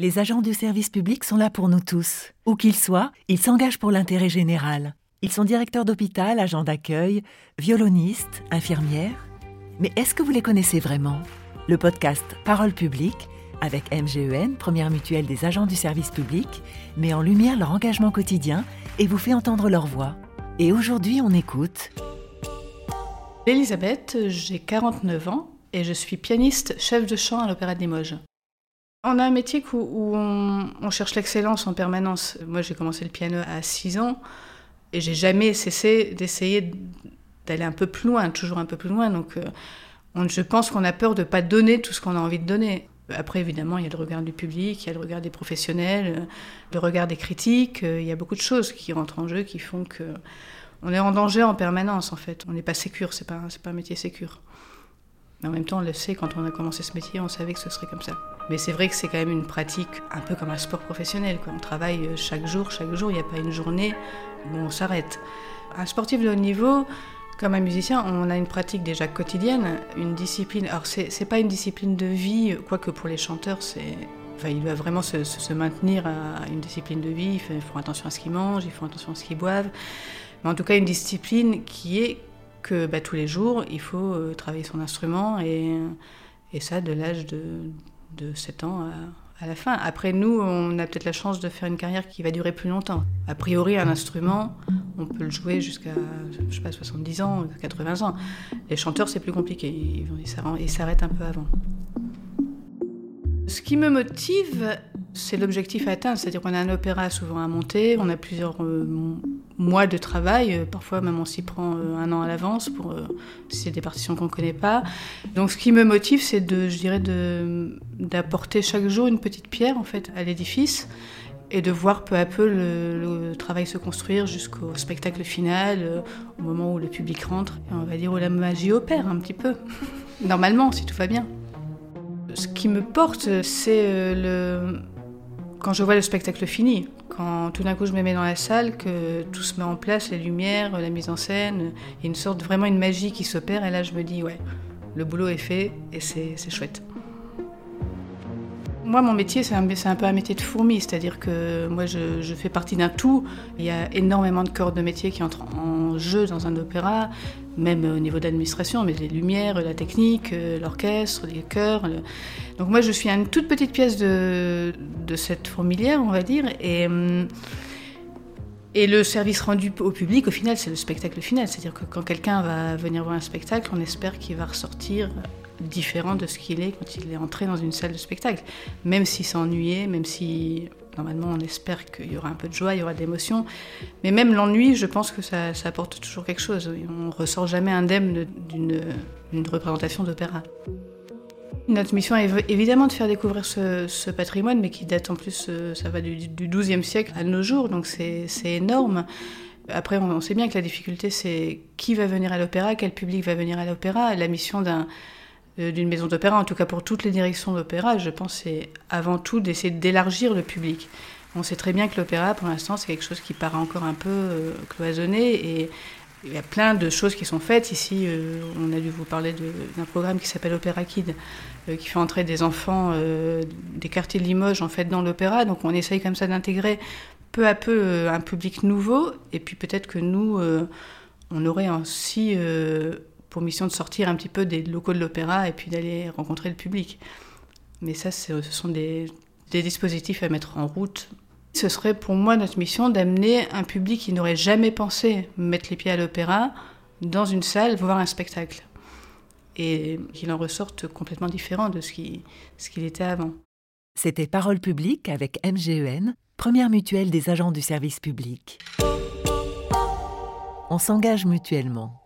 Les agents du service public sont là pour nous tous. Où qu'ils soient, ils s'engagent pour l'intérêt général. Ils sont directeurs d'hôpital, agents d'accueil, violonistes, infirmières. Mais est-ce que vous les connaissez vraiment? Le podcast Parole publique, avec MGEN, première mutuelle des agents du service public, met en lumière leur engagement quotidien et vous fait entendre leur voix. Et aujourd'hui, on écoute. Elisabeth, j'ai 49 ans et je suis pianiste chef de chant à l'Opéra de Limoges. On a un métier où, on, cherche l'excellence en permanence. Moi, j'ai commencé le piano à 6 ans et j'ai jamais cessé d'essayer d'aller un peu plus loin, toujours un peu plus loin. Donc, euh, je pense qu'on a peur de ne pas donner tout ce qu'on a envie de donner. Après, évidemment, il y a le regard du public, il y a le regard des professionnels, euh, le regard des critiques. Euh, il y a beaucoup de choses qui rentrent en jeu, qui font que on est en danger en permanence, en fait. On n'est pas sécure, c'est pas, pas un métier sécure. Mais en même temps, on le sait, quand on a commencé ce métier, on savait que ce serait comme ça. Mais c'est vrai que c'est quand même une pratique un peu comme un sport professionnel. On travaille euh, chaque jour, chaque jour, il n'y a pas une journée où on s'arrête. Un sportif de haut niveau, comme un musicien, on a une pratique déjà quotidienne, une discipline. Alors, c'est, n'est pas une discipline de vie, quoique pour les chanteurs, c'est. Enfin, ils doivent vraiment se, maintenir à une discipline de vie. Ils font attention à ce qu'ils mangent, ils font attention à ce qu'ils boivent. Mais en tout cas, une discipline qui est que bah, tous les jours, il faut euh, travailler son instrument et ça de l'âge de, de 7 ans à, la fin. Après, nous, on a peut-être la chance de faire une carrière qui va durer plus longtemps. A priori, un instrument, on peut le jouer jusqu'à, je sais pas, 70 ans, 80 ans. Les chanteurs, c'est plus compliqué. Ils s'arrêtent un peu avant. Ce qui me motive, c'est l'objectif à atteindre. C'est-à-dire qu'on a un opéra souvent à monter, on a plusieurs euh, mois de travail, euh, parfois même on s'y prend euh, un an à l'avance pour si c'est des partitions qu'on ne connaît pas. Donc ce qui me motive, c'est de, je dirais, d'apporter chaque jour une petite pierre en fait à l'édifice et de voir peu à peu le, travail se construire jusqu'au spectacle final, au moment où le public rentre, et on va dire où la magie opère un petit peu. Normalement, si tout va bien. Ce qui me porte, c'est le quand je vois le spectacle fini, quand tout d'un coup je me mets dans la salle, que tout se met en place, les lumières, la mise en scène, il y a une sorte, vraiment une magie qui s'opère, et là je me dis, ouais, le boulot est fait et c'est chouette. Moi, mon métier, c'est un, peu un métier de fourmi, c'est-à-dire que moi, je, fais partie d'un tout. Il y a énormément de corps de métier qui entrent en jeu dans un opéra, même au niveau d'administration, mais les lumières, la technique, euh, l'orchestre, les chœurs. Donc moi, je suis une toute petite pièce de, de cette fourmilière, on va dire, et... Et le service rendu au public, au final, c'est le spectacle final. C'est-à-dire que quand quelqu'un va venir voir un spectacle, on espère qu'il va ressortir différent de ce qu'il est quand il est entré dans une salle de spectacle. Même s'il s'ennuyait, même si normalement on espère qu'il y aura un peu de joie, il y aura de l'émotion. Mais même l'ennui, je pense que ça, apporte toujours quelque chose. On ressort jamais indemne d'une représentation d'opéra. Notre mission est évidemment de faire découvrir ce, patrimoine, mais qui date en plus, euh, ça va du, XIIe siècle à nos jours, donc c'est énorme. Après, on sait bien que la difficulté, c'est qui va venir à l'opéra, quel public va venir à l'opéra. La mission d'un d'une maison d'opéra, en tout cas pour toutes les directions d'opéra, je pense c'est avant tout d'essayer d'élargir le public. On sait très bien que l'opéra, pour l'instant, c'est quelque chose qui paraît encore un peu euh, cloisonné et il y a plein de choses qui sont faites. Ici, euh, on a dû vous parler d'un programme qui s'appelle Opéra Kid, qui fait entrer des enfants des quartiers de Limoges en fait dans l'opéra. Donc on essaye comme ça d'intégrer peu à peu un public nouveau. Et puis peut-être que nous, on aurait aussi pour mission de sortir un petit peu des locaux de l'opéra et puis d'aller rencontrer le public. Mais ça, ce sont des, dispositifs à mettre en route. Ce serait pour moi notre mission d'amener un public qui n'aurait jamais pensé mettre les pieds à l'opéra dans une salle voir un spectacle. Et qu'il en ressorte complètement différent de ce qu'il ce était avant. C'était Parole publique avec MGEN, première mutuelle des agents du service public. On s'engage mutuellement.